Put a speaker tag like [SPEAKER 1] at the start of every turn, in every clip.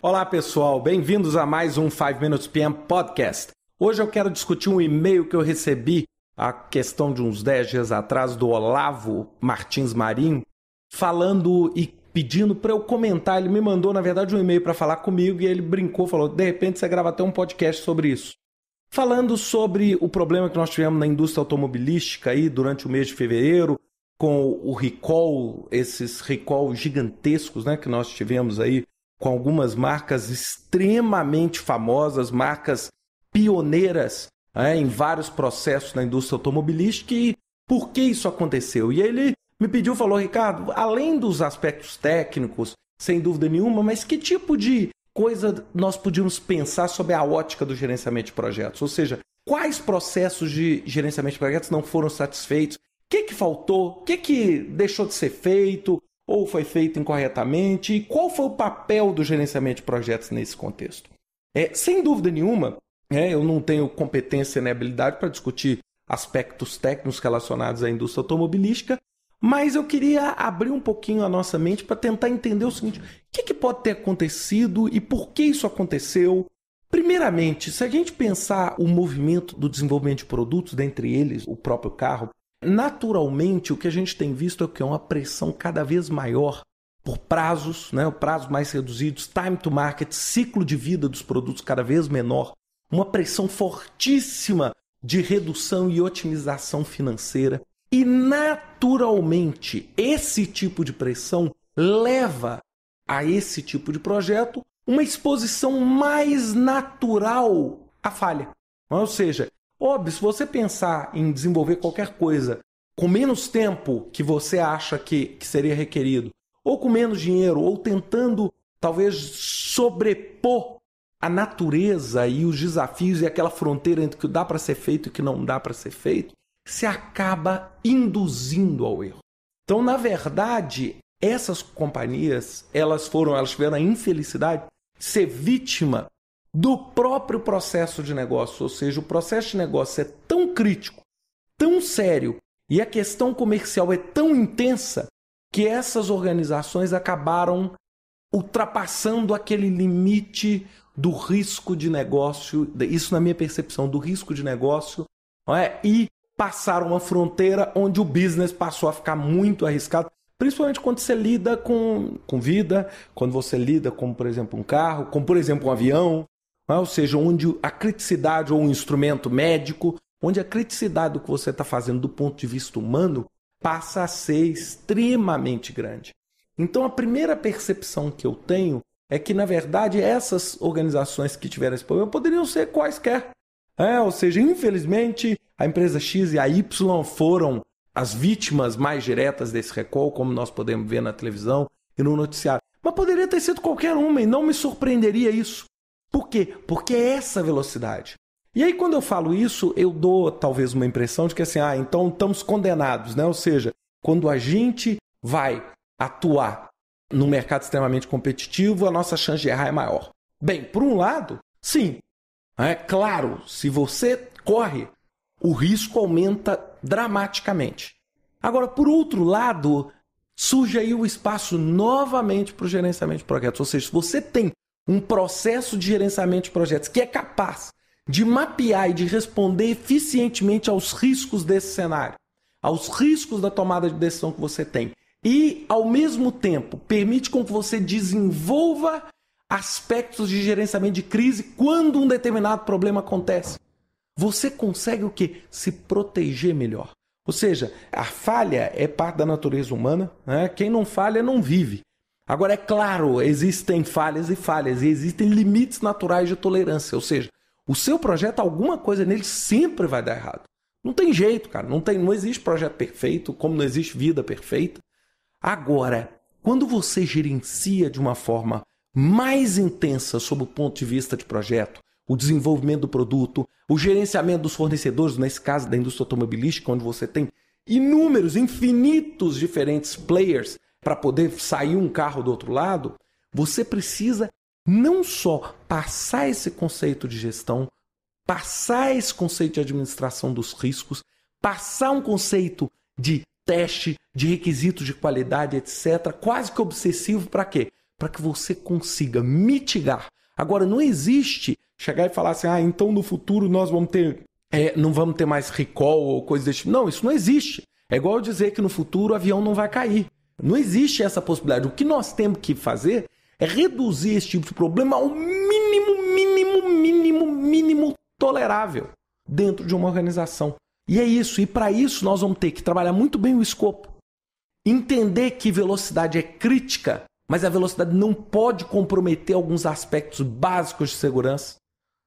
[SPEAKER 1] Olá pessoal, bem-vindos a mais um 5 Minutes PM Podcast. Hoje eu quero discutir um e-mail que eu recebi a questão de uns 10 dias atrás do Olavo Martins Marinho, falando e pedindo para eu comentar. Ele me mandou, na verdade, um e-mail para falar comigo e ele brincou, falou: de repente você grava até um podcast sobre isso. Falando sobre o problema que nós tivemos na indústria automobilística aí durante o mês de fevereiro, com o recall, esses recall gigantescos né, que nós tivemos aí com algumas marcas extremamente famosas, marcas pioneiras né, em vários processos na indústria automobilística e por que isso aconteceu. E ele me pediu, falou, Ricardo, além dos aspectos técnicos, sem dúvida nenhuma, mas que tipo de coisa nós podíamos pensar sobre a ótica do gerenciamento de projetos? Ou seja, quais processos de gerenciamento de projetos não foram satisfeitos? O que, que faltou? O que, que deixou de ser feito? Ou foi feito incorretamente? E qual foi o papel do gerenciamento de projetos nesse contexto? É, sem dúvida nenhuma, é, eu não tenho competência nem habilidade para discutir aspectos técnicos relacionados à indústria automobilística, mas eu queria abrir um pouquinho a nossa mente para tentar entender o seguinte: o que, que, pode ter acontecido e por que isso aconteceu? Primeiramente, se a gente pensar o movimento do desenvolvimento de produtos, dentre eles o próprio carro, naturalmente o que a gente tem visto é que é uma pressão cada vez maior por prazos, né, prazos mais reduzidos, time to market, ciclo de vida dos produtos cada vez menor uma pressão fortíssima de redução e otimização financeira. E naturalmente, esse tipo de pressão leva a esse tipo de projeto uma exposição mais natural à falha. Ou seja, óbvio, se você pensar em desenvolver qualquer coisa com menos tempo que você acha que, que seria requerido, ou com menos dinheiro, ou tentando talvez sobrepor a natureza e os desafios e aquela fronteira entre o que dá para ser feito e o que não dá para ser feito, se acaba induzindo ao erro. Então, na verdade, essas companhias, elas foram, elas tiveram a infelicidade de ser vítima do próprio processo de negócio, ou seja, o processo de negócio é tão crítico, tão sério e a questão comercial é tão intensa que essas organizações acabaram ultrapassando aquele limite do risco de negócio, isso na minha percepção, do risco de negócio, é? e passaram uma fronteira onde o business passou a ficar muito arriscado, principalmente quando você lida com, com vida, quando você lida com, por exemplo, um carro, como, por exemplo, um avião? Ou seja, onde a criticidade ou um instrumento médico, onde a criticidade do que você está fazendo do ponto de vista humano passa a ser extremamente grande. Então, a primeira percepção que eu tenho é que, na verdade, essas organizações que tiveram esse problema poderiam ser quaisquer. É, ou seja, infelizmente, a empresa X e a Y foram as vítimas mais diretas desse recall, como nós podemos ver na televisão e no noticiário. Mas poderia ter sido qualquer uma e não me surpreenderia isso. Por quê? Porque é essa velocidade. E aí, quando eu falo isso, eu dou talvez uma impressão de que assim, ah, então estamos condenados, né? Ou seja, quando a gente vai atuar num mercado extremamente competitivo, a nossa chance de errar é maior. Bem, por um lado, sim. É claro, se você corre, o risco aumenta dramaticamente. Agora, por outro lado, surge aí o espaço novamente para o gerenciamento de projetos. Ou seja, se você tem um processo de gerenciamento de projetos que é capaz de mapear e de responder eficientemente aos riscos desse cenário, aos riscos da tomada de decisão que você tem, e, ao mesmo tempo, permite com que você desenvolva aspectos de gerenciamento de crise quando um determinado problema acontece. Você consegue o que? Se proteger melhor. Ou seja, a falha é parte da natureza humana. Né? Quem não falha não vive. Agora, é claro, existem falhas e falhas, e existem limites naturais de tolerância. Ou seja, o seu projeto, alguma coisa nele sempre vai dar errado. Não tem jeito, cara. Não, tem, não existe projeto perfeito, como não existe vida perfeita. Agora, quando você gerencia de uma forma mais intensa sob o ponto de vista de projeto, o desenvolvimento do produto, o gerenciamento dos fornecedores, nesse caso da indústria automobilística, onde você tem inúmeros, infinitos diferentes players para poder sair um carro do outro lado, você precisa não só passar esse conceito de gestão, passar esse conceito de administração dos riscos, passar um conceito de teste, de requisitos de qualidade, etc., quase que obsessivo para quê? para que você consiga mitigar. Agora, não existe chegar e falar assim, ah, então no futuro nós vamos ter, é, não vamos ter mais recall ou coisa desse tipo. Não, isso não existe. É igual dizer que no futuro o avião não vai cair. Não existe essa possibilidade. O que nós temos que fazer é reduzir esse tipo de problema ao mínimo, mínimo, mínimo, mínimo tolerável dentro de uma organização. E é isso. E para isso nós vamos ter que trabalhar muito bem o escopo. Entender que velocidade é crítica, mas a velocidade não pode comprometer alguns aspectos básicos de segurança.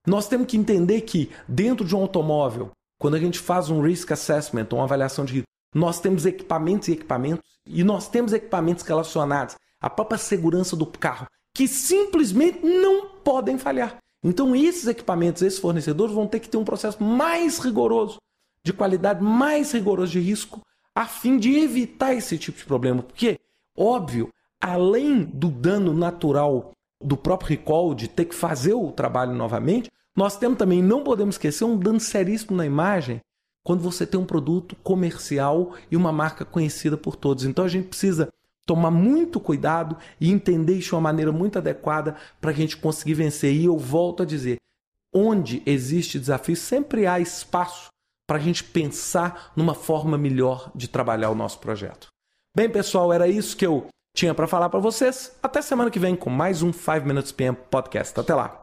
[SPEAKER 1] Nós temos que entender que dentro de um automóvel, quando a gente faz um risk assessment, uma avaliação de risco, nós temos equipamentos e equipamentos, e nós temos equipamentos relacionados à própria segurança do carro, que simplesmente não podem falhar. Então, esses equipamentos, esses fornecedores vão ter que ter um processo mais rigoroso, de qualidade mais rigoroso de risco, a fim de evitar esse tipo de problema. Porque, óbvio, além do dano natural do próprio recall, de ter que fazer o trabalho novamente, nós temos também, não podemos esquecer, um dano seríssimo na imagem quando você tem um produto comercial e uma marca conhecida por todos. Então a gente precisa tomar muito cuidado e entender isso de uma maneira muito adequada para a gente conseguir vencer. E eu volto a dizer: onde existe desafio, sempre há espaço para a gente pensar numa forma melhor de trabalhar o nosso projeto. Bem, pessoal, era isso que eu tinha para falar para vocês. Até semana que vem com mais um 5 Minutes PM Podcast. Até lá.